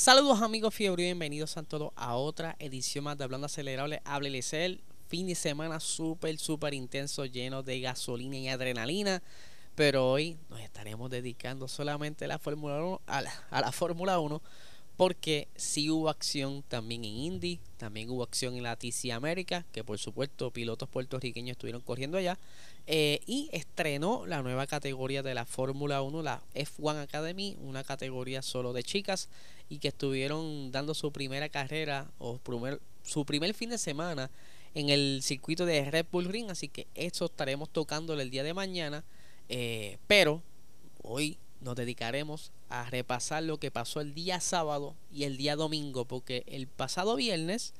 Saludos amigos fiebre y bienvenidos a todos a otra edición más de Hablando Acelerable. Hábleles el fin de semana súper, súper intenso, lleno de gasolina y adrenalina. Pero hoy nos estaremos dedicando solamente a la Fórmula 1, a la, a la Fórmula 1 porque sí hubo acción también en Indy, también hubo acción en la TC América, que por supuesto pilotos puertorriqueños estuvieron corriendo allá, eh, y estrenó la nueva categoría de la Fórmula 1, la F1 Academy, una categoría solo de chicas, y que estuvieron dando su primera carrera o su primer fin de semana en el circuito de Red Bull Ring, así que eso estaremos tocándole el día de mañana, eh, pero hoy nos dedicaremos a repasar lo que pasó el día sábado y el día domingo, porque el pasado viernes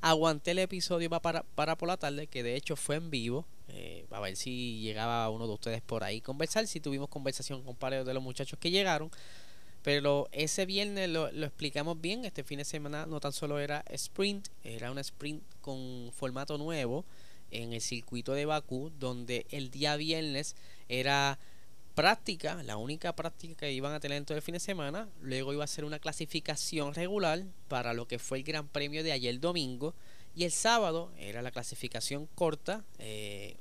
aguanté el episodio para, para por la tarde, que de hecho fue en vivo, eh, a ver si llegaba uno de ustedes por ahí conversar, si tuvimos conversación con varios de los muchachos que llegaron, pero ese viernes lo, lo explicamos bien, este fin de semana no tan solo era sprint, era un sprint con formato nuevo en el circuito de Bakú, donde el día viernes era práctica, la única práctica que iban a tener en todo el fin de semana. Luego iba a ser una clasificación regular para lo que fue el Gran Premio de ayer domingo. Y el sábado era la clasificación corta. Eh,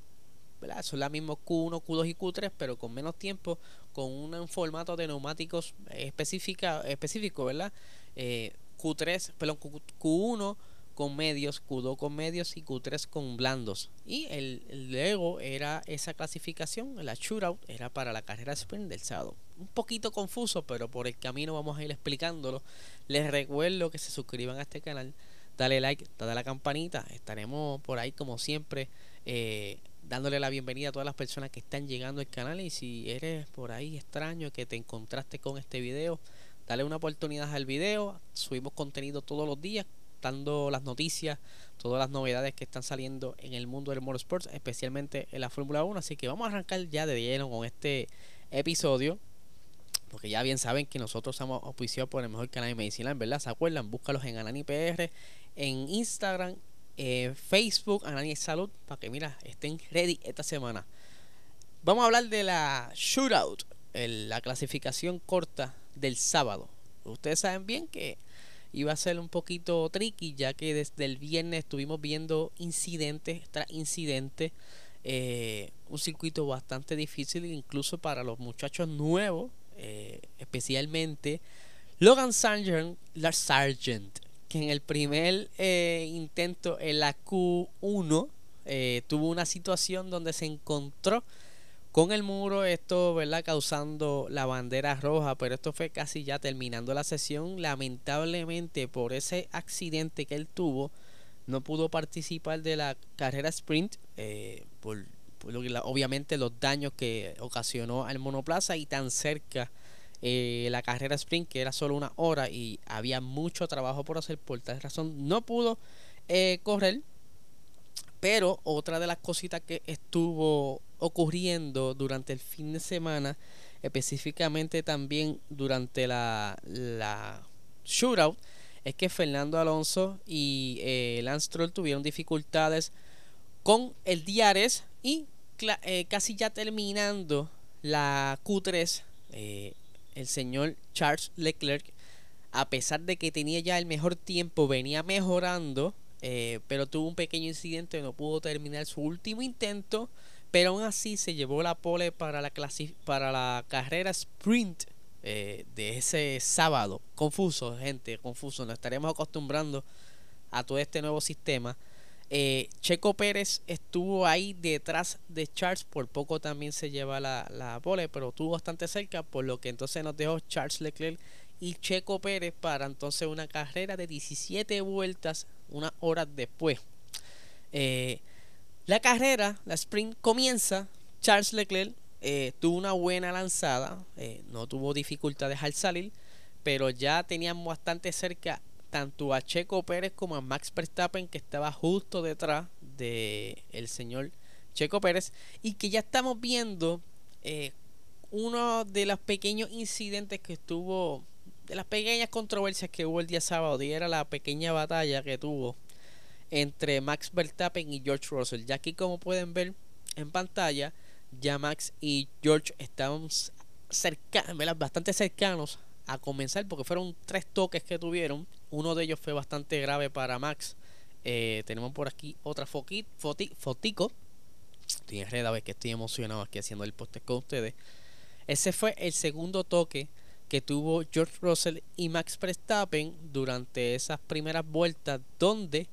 Son las mismas Q1, Q2 y Q3, pero con menos tiempo, con un formato de neumáticos específica, específico, ¿verdad? Eh, Q3, perdón, Q1 con medios, Q2 con medios y Q3 con blandos. Y el, luego era esa clasificación, la shootout, era para la carrera sprint del sábado. Un poquito confuso, pero por el camino vamos a ir explicándolo. Les recuerdo que se suscriban a este canal, dale like, dale a la campanita. Estaremos por ahí como siempre. Eh, dándole la bienvenida a todas las personas que están llegando al canal y si eres por ahí extraño que te encontraste con este video, dale una oportunidad al video, subimos contenido todos los días, dando las noticias, todas las novedades que están saliendo en el mundo del motorsports, especialmente en la Fórmula 1. Así que vamos a arrancar ya de lleno con este episodio. Porque ya bien saben que nosotros somos auspiciados por el mejor canal de medicina, ¿verdad? ¿Se acuerdan? Búscalos en AnaniPR, en Instagram, Facebook, Anani Salud, para que mira, estén ready esta semana. Vamos a hablar de la shootout, la clasificación corta del sábado. Ustedes saben bien que iba a ser un poquito tricky ya que desde el viernes estuvimos viendo incidentes tras incidentes. Eh, un circuito bastante difícil incluso para los muchachos nuevos, eh, especialmente Logan Sargent, que en el primer eh, intento en la Q1 tuvo una situación donde se encontró con el muro, esto, ¿verdad? Causando la bandera roja, pero esto fue casi ya terminando la sesión. Lamentablemente, por ese accidente que él tuvo, no pudo participar de la carrera sprint, eh, por, obviamente los daños que ocasionó al monoplaza y tan cerca eh, la carrera sprint, que era solo una hora y había mucho trabajo por hacer, por tal razón no pudo eh, correr. Pero otra de las cositas que estuvo ocurriendo durante el fin de semana, específicamente también durante la, shootout, es que Fernando Alonso y eh, Lance Stroll tuvieron dificultades con el Diares y eh, casi ya terminando la Q3, eh, el señor Charles Leclerc, a pesar de que tenía ya el mejor tiempo, venía mejorando, pero tuvo un pequeño incidente, no pudo terminar su último intento pero aún así se llevó la pole para la, para la carrera sprint eh, de ese sábado. Confuso, gente, confuso. Nos estaremos acostumbrando a todo este nuevo sistema. Eh, Checo Pérez estuvo ahí detrás de Charles, por poco también se lleva la, la pole, pero estuvo bastante cerca, por lo que entonces nos dejó Charles Leclerc y Checo Pérez para entonces una carrera de 17 vueltas, unas horas después. Eh, la carrera, la sprint comienza. Charles Leclerc eh, tuvo una buena lanzada, no tuvo dificultades al salir, pero ya tenían bastante cerca tanto a Checo Pérez como a Max Verstappen que estaba justo detrás de el señor Checo Pérez y que ya estamos viendo eh, uno de los pequeños incidentes que estuvo de las pequeñas controversias que hubo el día sábado y era la pequeña batalla que tuvo entre Max Verstappen y George Russell. Ya aquí como pueden ver en pantalla, ya Max y George estaban cercanos, bastante cercanos a comenzar porque fueron tres toques que tuvieron. Uno de ellos fue bastante grave para Max. Eh, tenemos por aquí otra foquit, fotico. Estoy enredado, es que estoy emocionado aquí haciendo el post con ustedes. Ese fue el segundo toque que tuvo George Russell y Max Verstappen durante esas primeras vueltas donde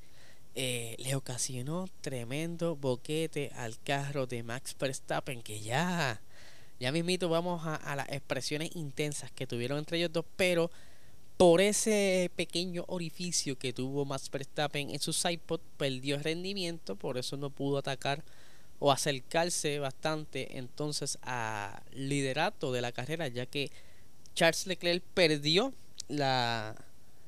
eh, le ocasionó tremendo boquete al carro de Max Verstappen que ya ya mismito vamos a, a las expresiones intensas que tuvieron entre ellos dos pero por ese pequeño orificio que tuvo Max Verstappen en su sidepod perdió rendimiento por eso no pudo atacar o acercarse bastante entonces al liderato de la carrera ya que Charles Leclerc perdió la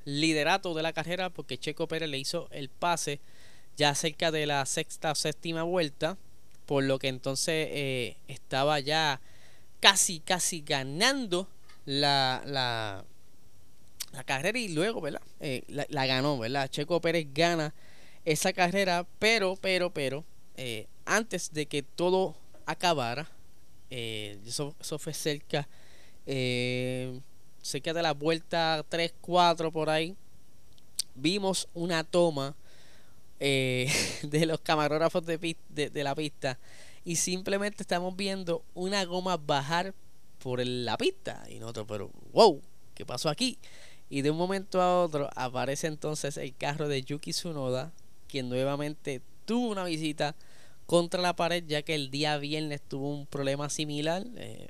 liderato de la carrera porque Checo Pérez le hizo el pase ya cerca de la sexta o séptima vuelta, por lo que entonces eh, estaba ya casi, casi ganando la, la, la carrera y luego, ¿verdad? Eh, la, ganó, ¿verdad? Checo Pérez gana esa carrera, pero, pero, pero, eh, antes de que todo acabara, eso, eso fue cerca eh, cerca de la vuelta 3-4 por ahí, vimos una toma eh, de los camarógrafos de, de, la pista y simplemente estamos viendo una goma bajar por la pista y nosotros, pero wow, ¿qué pasó aquí? Y de un momento a otro aparece entonces el carro de Yuki Tsunoda, quien nuevamente tuvo una visita contra la pared ya que el día viernes tuvo un problema similar. Eh,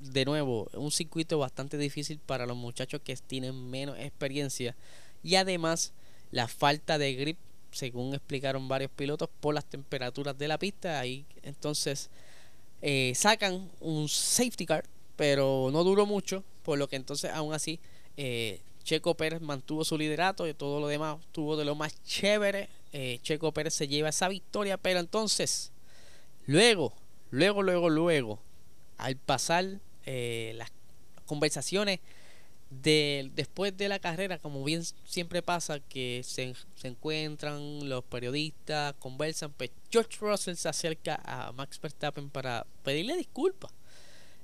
de nuevo, un circuito bastante difícil para los muchachos que tienen menos experiencia y además la falta de grip, según explicaron varios pilotos, por las temperaturas de la pista. Ahí entonces eh, sacan un safety car, pero no duró mucho, por lo que entonces aún así eh, Checo Pérez mantuvo su liderato y todo lo demás tuvo de lo más chévere. Eh, Checo Pérez se lleva esa victoria, pero entonces, luego, luego, luego, luego, al pasar eh, las conversaciones de, después de la carrera, como bien siempre pasa, que se, se, encuentran los periodistas, conversan, pues George Russell se acerca a Max Verstappen para pedirle disculpas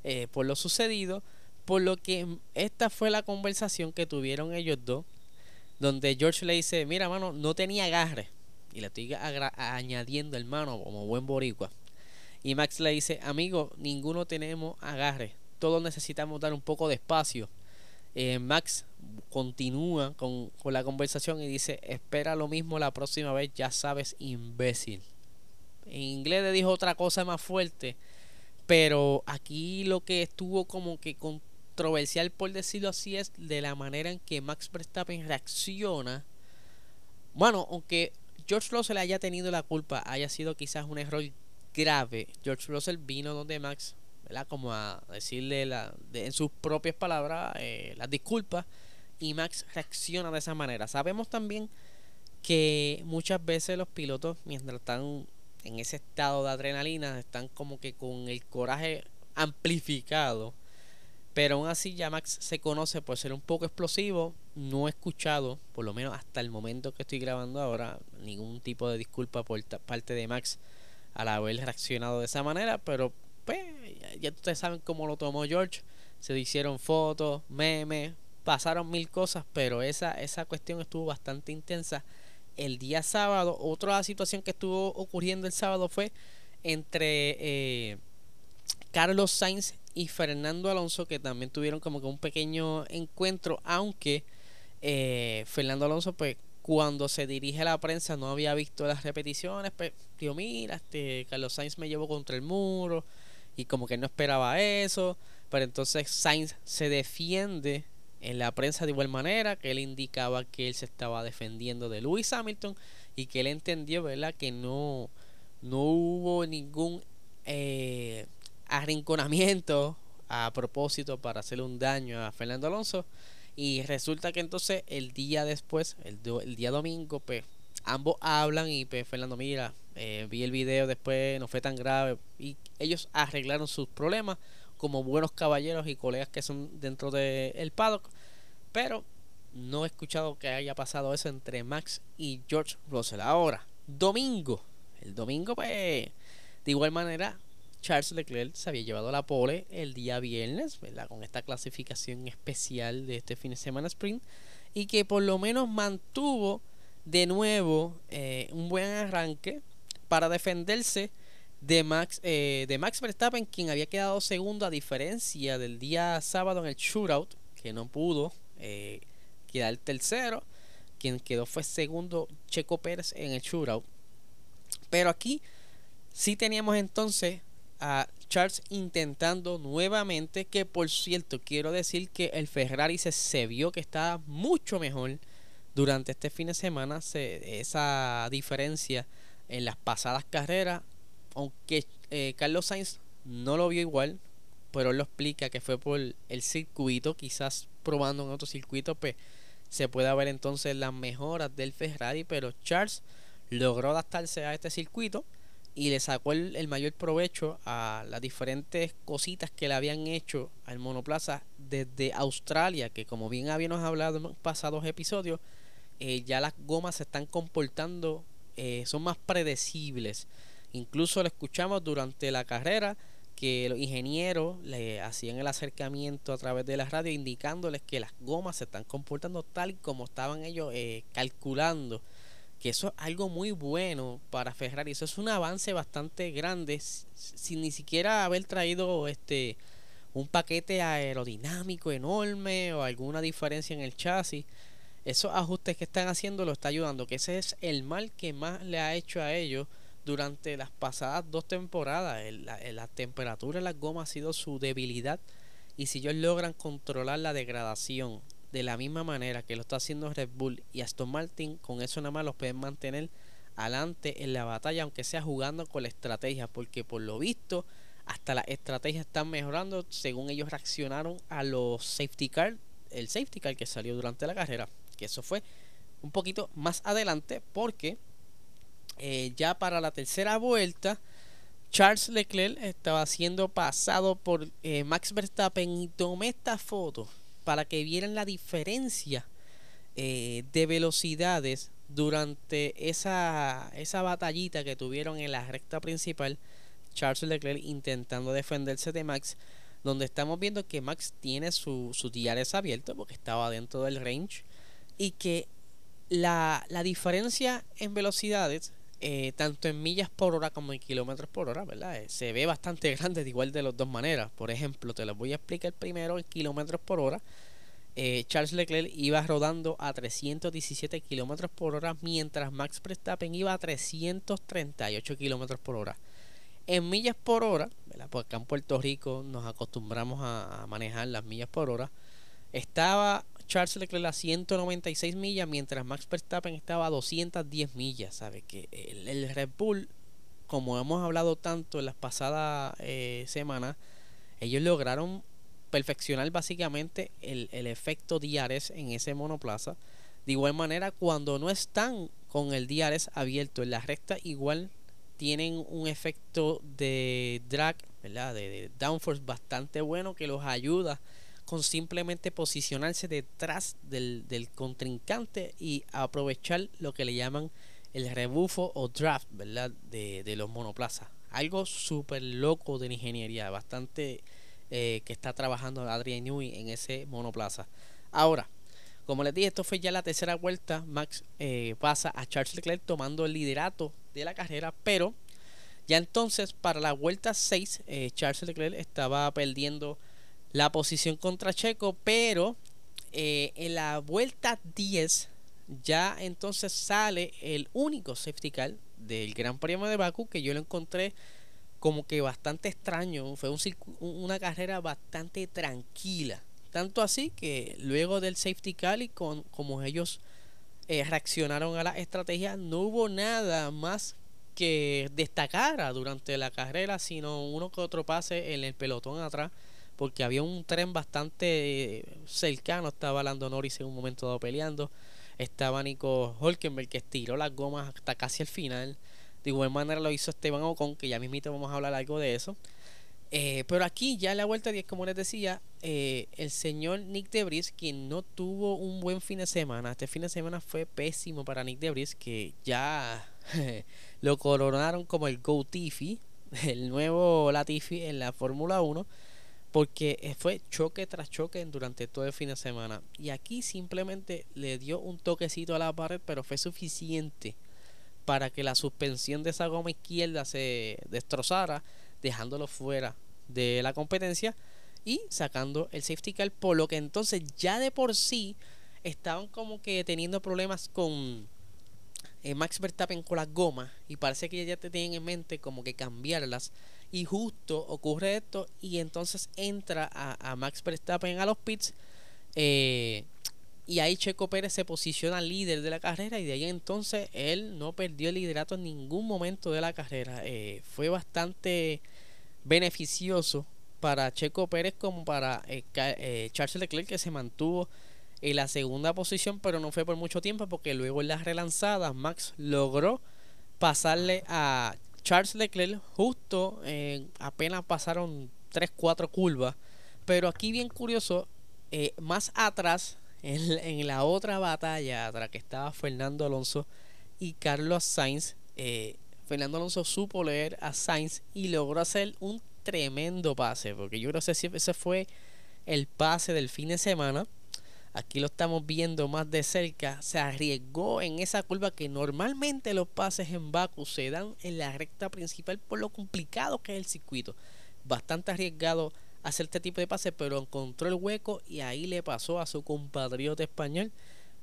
eh, por lo sucedido, por lo que esta fue la conversación que tuvieron ellos dos, donde George le dice, mira mano, no tenía agarre, y le estoy añadiendo hermano como buen boricua. Y Max le dice, amigo, ninguno tenemos agarre todos necesitamos dar un poco de espacio. Eh, Max continúa con, con, la conversación y dice, espera lo mismo la próxima vez, ya sabes, imbécil. En inglés le dijo otra cosa más fuerte, pero aquí lo que estuvo como que controversial, por decirlo así, es de la manera en que Max Verstappen reacciona. Bueno, aunque George Russell haya tenido la culpa, haya sido quizás un error grave, George Russell vino donde Max como a decirle la, en sus propias palabras eh, las disculpas y Max reacciona de esa manera. Sabemos también que muchas veces los pilotos mientras están en ese estado de adrenalina están como que con el coraje amplificado. Pero aún así ya Max se conoce por ser un poco explosivo. No he escuchado, por lo menos hasta el momento que estoy grabando ahora, ningún tipo de disculpa por parte de Max al haber reaccionado de esa manera. Pero pues ya ustedes saben cómo lo tomó George. Se hicieron fotos, memes, pasaron mil cosas, pero esa, esa cuestión estuvo bastante intensa. El día sábado, otra situación que estuvo ocurriendo el sábado fue entre eh, Carlos Sainz y Fernando Alonso, que también tuvieron como que un pequeño encuentro, aunque eh, Fernando Alonso, pues cuando se dirige a la prensa no había visto las repeticiones, pues digo, mira, este Carlos Sainz me llevó contra el muro, y como que no esperaba eso, pero entonces Sainz se defiende en la prensa de igual manera, que él indicaba que él se estaba defendiendo de Lewis Hamilton y que él entendió, ¿verdad? Que no, no hubo ningún eh, arrinconamiento a propósito para hacerle un daño a Fernando Alonso Y resulta que entonces el día después, el, día domingo, pues ambos hablan y pues Fernando, mira, eh, vi el video después, no fue tan grave. Y ellos arreglaron sus problemas como buenos caballeros y colegas que son dentro del el paddock. Pero no he escuchado que haya pasado eso entre Max y George Russell. Ahora, domingo. El domingo, pues, de igual manera, Charles Leclerc se había llevado la pole el día viernes, ¿verdad? Con esta clasificación especial de este fin de semana sprint. Y que por lo menos mantuvo de nuevo eh, un buen arranque para defenderse de Max, eh, de Max Verstappen, quien había quedado segundo a diferencia del día sábado en el shootout, que no pudo eh, quedar tercero. Quien quedó fue segundo Checo Pérez en el shootout. Pero aquí sí teníamos entonces a Charles intentando nuevamente, que por cierto quiero decir que el Ferrari se, vio que estaba mucho mejor durante este fin de semana. Se, esa diferencia en las pasadas carreras, aunque eh, Carlos Sainz no lo vio igual, pero él lo explica que fue por el circuito, quizás probando en otro circuito, pues se puede ver entonces las mejoras del Ferrari, pero Charles logró adaptarse a este circuito y le sacó el, mayor provecho a las diferentes cositas que le habían hecho al monoplaza desde Australia, que como bien habíamos hablado en pasados episodios, eh, ya las gomas se están comportando, eh, son más predecibles. Incluso lo escuchamos durante la carrera que los ingenieros le hacían el acercamiento a través de la radio indicándoles que las gomas se están comportando tal como estaban ellos eh, calculando que eso es algo muy bueno para Ferrari eso es un avance bastante grande sin ni siquiera haber traído este un paquete aerodinámico enorme o alguna diferencia en el chasis esos ajustes que están haciendo lo está ayudando que ese es el mal que más le ha hecho a ellos durante las pasadas dos temporadas. la, temperatura en las gomas ha sido su debilidad. Y si ellos logran controlar la degradación de la misma manera que lo está haciendo Red Bull y Aston Martin, con eso nada más los pueden mantener adelante en la batalla, aunque sea jugando con la estrategia, porque por lo visto hasta las estrategias están mejorando según ellos reaccionaron a los safety car, el safety car que salió durante la carrera, que eso fue un poquito más adelante porque eh, ya para la tercera vuelta, Charles Leclerc estaba siendo pasado por eh, Max Verstappen y tomé esta foto para que vieran la diferencia eh, de velocidades durante esa, esa batallita que tuvieron en la recta principal. Charles Leclerc intentando defenderse de Max, donde estamos viendo que Max tiene su, su diares abierto porque estaba dentro del range y que la, la diferencia en velocidades eh, tanto en millas por hora como en kilómetros por hora, ¿verdad? Eh, se ve bastante grande de igual de las dos maneras. Por ejemplo, te lo voy a explicar primero en kilómetros por hora. Eh, Charles Leclerc iba rodando a 317 kilómetros por hora, mientras Max Verstappen iba a 338 kilómetros por hora. En millas por hora, ¿verdad? Porque acá en Puerto Rico nos acostumbramos a manejar las millas por hora. Estaba Charles Leclerc a 196 millas, mientras Max Verstappen estaba a 210 millas. Sabe que el, Red Bull, como hemos hablado tanto en las pasadas eh, semanas, ellos lograron perfeccionar básicamente el, el efecto DRS en ese monoplaza. De igual manera, cuando no están con el DRS abierto en la recta, igual tienen un efecto de drag, ¿verdad? De downforce bastante bueno que los ayuda con simplemente posicionarse detrás del, contrincante y aprovechar lo que le llaman el rebufo o draft, ¿verdad? De, los monoplazas. Algo súper loco de ingeniería, bastante eh, que está trabajando Adrian Newey en ese monoplaza. Ahora, como les dije, esto fue ya la tercera vuelta. Max eh, pasa a Charles Leclerc tomando el liderato de la carrera, pero ya entonces para la vuelta 6, eh, Charles Leclerc estaba perdiendo la posición contra Checo, pero eh, en la vuelta 10 ya entonces sale el único safety car del Gran Premio de Baku que yo lo encontré como que bastante extraño, fue un una carrera bastante tranquila, tanto así que luego del safety car y con, como ellos eh, reaccionaron a la estrategia, no hubo nada más que destacara durante la carrera, sino uno que otro pase en el pelotón atrás porque había un tren bastante cercano, estaba Lando Norris en un momento dado peleando, estaba Nico Holkenberg que estiró las gomas hasta casi el final, de igual manera lo hizo Esteban Ocon, que ya mismito vamos a hablar algo de eso. Eh, pero aquí ya en la vuelta 10, como les decía, eh, el señor Nick Debris, quien no tuvo un buen fin de semana, este fin de semana fue pésimo para Nick Debris, que ya lo coronaron como el Go Tiffy, el nuevo Latifi en la Fórmula 1, porque fue choque tras choque durante todo el fin de semana. Y aquí simplemente le dio un toquecito a la pared, pero fue suficiente para que la suspensión de esa goma izquierda se destrozara dejándolo fuera de la competencia y sacando el safety car, por lo que entonces ya de por sí estaban como que teniendo problemas con eh, Max Verstappen con las gomas y parece que ya te tienen en mente como que cambiarlas y justo ocurre esto y entonces entra a, Max Verstappen a los pits eh, y ahí Checo Pérez se posiciona líder de la carrera y de ahí entonces él no perdió el liderato en ningún momento de la carrera. Eh, fue bastante beneficioso para Checo Pérez como para eh, Charles Leclerc que se mantuvo en la segunda posición pero no fue por mucho tiempo porque luego en las relanzadas Max logró pasarle a Charles Leclerc justo apenas pasaron 3-4 curvas pero aquí bien curioso más atrás en, la otra batalla atrás que estaba Fernando Alonso y Carlos Sainz, eh, Fernando Alonso supo leer a Sainz y logró hacer un tremendo pase, porque yo creo que ese fue el pase del fin de semana. Aquí lo estamos viendo más de cerca. Se arriesgó en esa curva que normalmente los pases en Baku se dan en la recta principal por lo complicado que es el circuito. Bastante arriesgado hacer este tipo de pases, pero encontró el hueco y ahí le pasó a su compatriota español.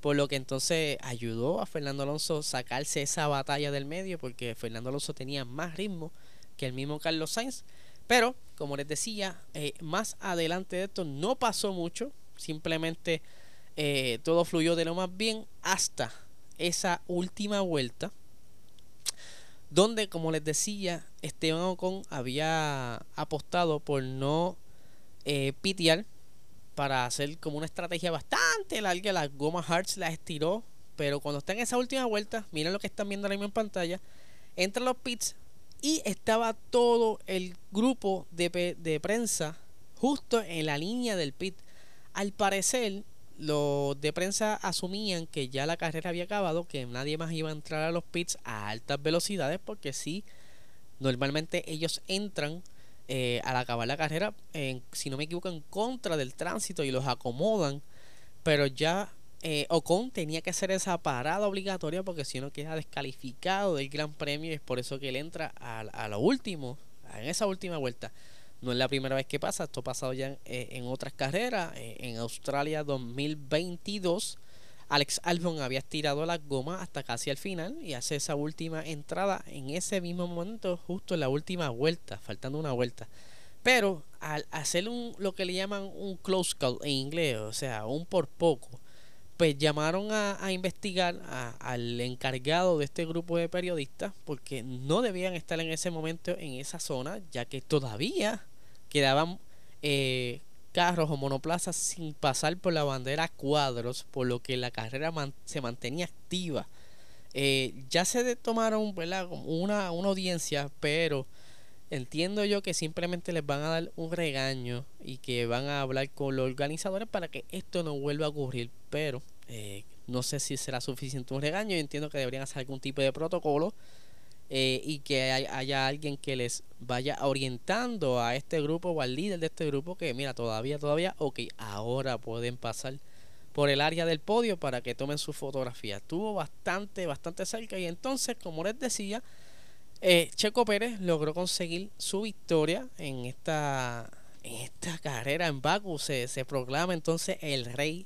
Por lo que entonces ayudó a Fernando Alonso sacarse esa batalla del medio, porque Fernando Alonso tenía más ritmo que el mismo Carlos Sainz. Pero, como les decía, eh, más adelante de esto no pasó mucho, simplemente eh, todo fluyó de lo más bien hasta esa última vuelta, donde, como les decía, Esteban Ocon había apostado por no eh, pitear para hacer como una estrategia bastante larga. Las gomas Hearts las estiró. Pero cuando está en esa última vuelta, miren lo que están viendo ahora mismo en pantalla. Entra los pits y estaba todo el grupo de, de prensa justo en la línea del pit. Al parecer, los de prensa asumían que ya la carrera había acabado, que nadie más iba a entrar a los pits a altas velocidades, porque si normalmente ellos entran eh, al acabar la carrera, si no me equivoco, en contra del tránsito y los acomodan, pero ya eh, Ocon tenía que hacer esa parada obligatoria porque si no queda descalificado del Gran Premio y es por eso que él entra a, lo último, en esa última vuelta. No es la primera vez que pasa, esto ha pasado ya en, eh, otras carreras, en Australia 2022 Alex Albon había estirado la goma hasta casi al final y hace esa última entrada en ese mismo momento, justo en la última vuelta, faltando una vuelta. Pero al hacer un, lo que le llaman un close call en inglés, o sea, un por poco, pues llamaron a, investigar al encargado de este grupo de periodistas porque no debían estar en ese momento en esa zona, ya que todavía quedaban eh, carros o monoplazas sin pasar por la bandera cuadros, por lo que la carrera se mantenía activa. Eh, ya se tomaron Una, una audiencia, pero entiendo yo que simplemente les van a dar un regaño y que van a hablar con los organizadores para que esto no vuelva a ocurrir, pero eh, no sé si será suficiente un regaño, yo entiendo que deberían hacer algún tipo de protocolo eh, y que haya alguien que les vaya orientando a este grupo o al líder de este grupo que mira todavía todavía ok ahora pueden pasar por el área del podio para que tomen su fotografía. Estuvo bastante bastante cerca y entonces como les decía eh, Checo Pérez logró conseguir su victoria en esta en esta carrera en Baku. Se, se proclama entonces el rey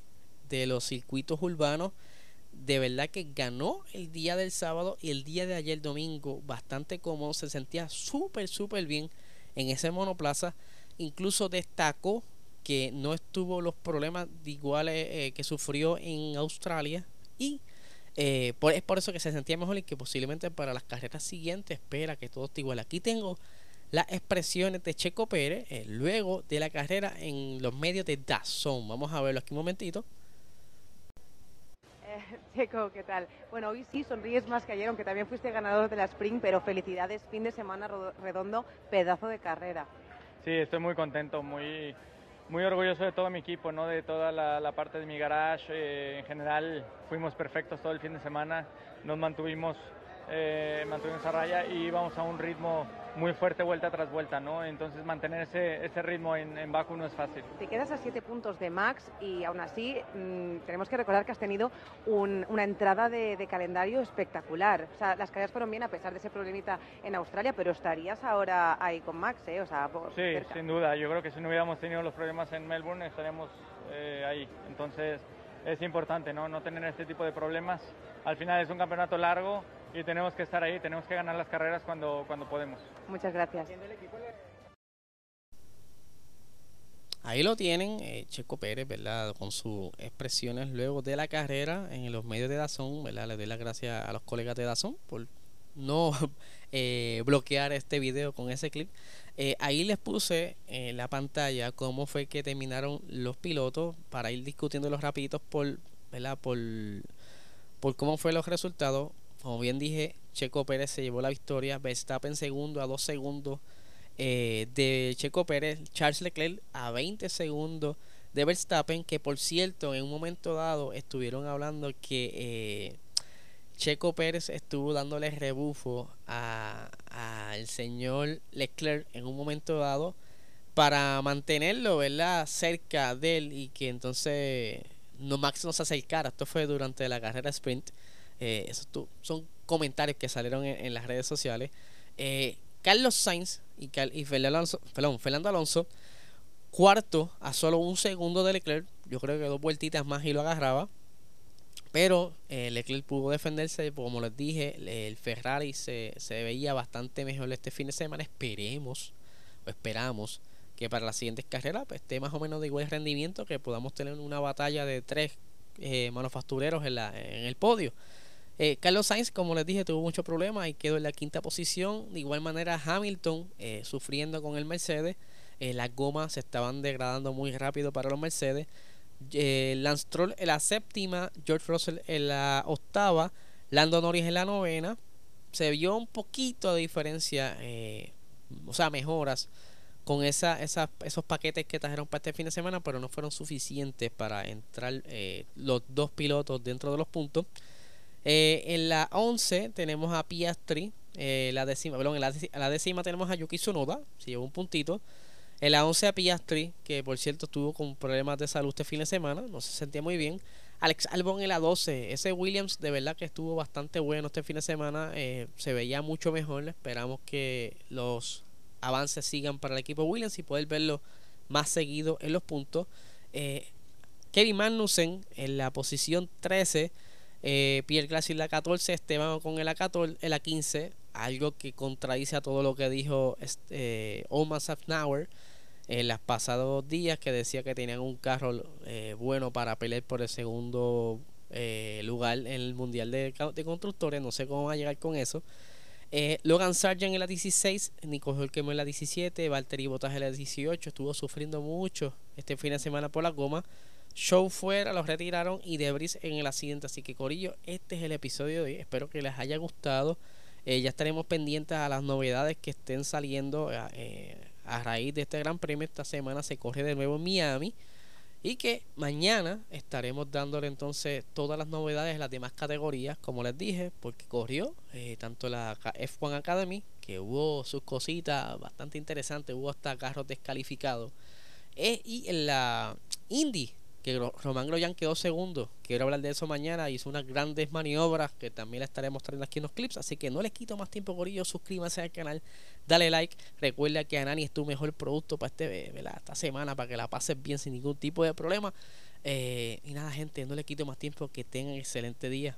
de los circuitos urbanos de verdad que ganó el día del sábado y el día de ayer domingo bastante cómodo, se sentía súper, súper bien en ese monoplaza. Incluso destacó que no estuvo los problemas iguales eh, que sufrió en Australia y eh, es por eso que se sentía mejor y que posiblemente para las carreras siguientes espera que todo esté igual. Aquí tengo las expresiones de Checo Pérez eh, luego de la carrera en los medios de Dazón. Vamos a verlo aquí un momentito. ¿Qué tal? Bueno, hoy sí sonríes más que ayer, aunque también fuiste ganador de la Spring, pero felicidades, fin de semana redondo, pedazo de carrera. Sí, estoy muy contento, muy, muy orgulloso de todo mi equipo, ¿no? de toda la, parte de mi garage. Eh, en general fuimos perfectos todo el fin de semana, nos mantuvimos, eh, mantuvimos a raya y vamos a un ritmo muy fuerte vuelta tras vuelta, ¿no? Entonces mantener ese, ese ritmo en, en, Baku no es fácil. Te quedas a siete puntos de Max y aún así mm, tenemos que recordar que has tenido una entrada de, calendario espectacular. O sea, las carreras fueron bien a pesar de ese problemita en Australia, pero estarías ahora ahí con Max, ¿eh? O sea, sí, sin duda. Yo creo que si no hubiéramos tenido los problemas en Melbourne estaríamos eh, ahí. Entonces es importante, ¿no? No tener este tipo de problemas. Al final es un campeonato largo y tenemos que estar ahí, tenemos que ganar las carreras cuando, cuando podemos. Muchas gracias. Ahí lo tienen, eh, Checo Pérez, ¿verdad? Con sus expresiones luego de la carrera en los medios de Dazón, ¿verdad? Le doy las gracias a los colegas de Dazón por no eh, bloquear este video con ese clip. Eh, ahí les puse en la pantalla cómo fue que terminaron los pilotos para ir discutiendo los rapiditos por, ¿verdad? Por, por cómo fue los resultados. Como bien dije, Checo Pérez se llevó la victoria. Verstappen segundo a dos segundos eh, de Checo Pérez. Charles Leclerc a 20 segundos de Verstappen. Que por cierto, en un momento dado estuvieron hablando que eh, Checo Pérez estuvo dándole rebufo al señor Leclerc en un momento dado para mantenerlo, ¿verdad? Cerca de él y que entonces no Max no se acercara. Esto fue durante la carrera sprint. Eh, esos son comentarios que salieron en, las redes sociales. Eh, Carlos Sainz y, y Fernando, Alonso, Fernando Alonso, cuarto a solo un segundo de Leclerc. Yo creo que dos vueltitas más y lo agarraba. Pero eh, Leclerc pudo defenderse, como les dije, el Ferrari se, se, veía bastante mejor este fin de semana. Esperemos, o esperamos, que para las siguientes carreras pues, esté más o menos de igual rendimiento, que podamos tener una batalla de tres manufactureros en, la, en el podio. Eh, Carlos Sainz, como les dije, tuvo muchos problemas y quedó en la quinta posición. De igual manera, Hamilton eh, sufriendo con el Mercedes. Eh, las gomas se estaban degradando muy rápido para los Mercedes. Lance Stroll en la séptima, George Russell en la octava, Lando Norris en la novena. Se vio un poquito de diferencia, o sea, mejoras con esa, esos paquetes que trajeron para este fin de semana, pero no fueron suficientes para entrar los dos pilotos dentro de los puntos. Eh, en la 11 tenemos a Piastri. Eh, la décima, perdón, en la, décima tenemos a Yuki Tsunoda, si lleva un puntito. En la 11 a Piastri, que por cierto estuvo con problemas de salud este fin de semana, no se sentía muy bien. Alex Albon en la 12. Ese Williams de verdad que estuvo bastante bueno este fin de semana. Eh, se veía mucho mejor. Esperamos que los avances sigan para el equipo Williams y poder verlo más seguido en los puntos. Kevin Magnussen en la posición 13 eh, Pierre Gasly la 14, Esteban con el A14, el A15, algo que contradice a todo lo que dijo este, Omar Safnauer en los pasados días, que decía que tenían un carro eh, bueno para pelear por el segundo eh, lugar en el Mundial de, Constructores. No sé cómo va a llegar con eso. Eh, Logan Sargent en la 16, Nico Hulkenberg en la 17, Valtteri Bottas en la 18, estuvo sufriendo mucho este fin de semana por la goma. Show fuera, los retiraron y Debris en el accidente. Así que Corillo, este es el episodio de hoy. Espero que les haya gustado. Eh, ya estaremos pendientes a las novedades que estén saliendo eh, eh, a raíz de este gran premio. Esta semana se corre de nuevo Miami. Y que mañana estaremos dándole entonces todas las novedades en las demás categorías, como les dije, porque corrió tanto la F1 Academy, que hubo sus cositas bastante interesantes, hubo hasta carros descalificados, y en la Indy que Román Grosjean quedó segundo. Quiero hablar de eso mañana. Hizo unas grandes maniobras que también la estaré mostrando aquí en los clips. Así que no les quito más tiempo, Corillo. Suscríbanse al canal, dale like. Recuerda que Anani es tu mejor producto para este, esta semana para que la pases bien sin ningún tipo de problema. Eh, y nada, gente, no les quito más tiempo. Que tengan excelente día.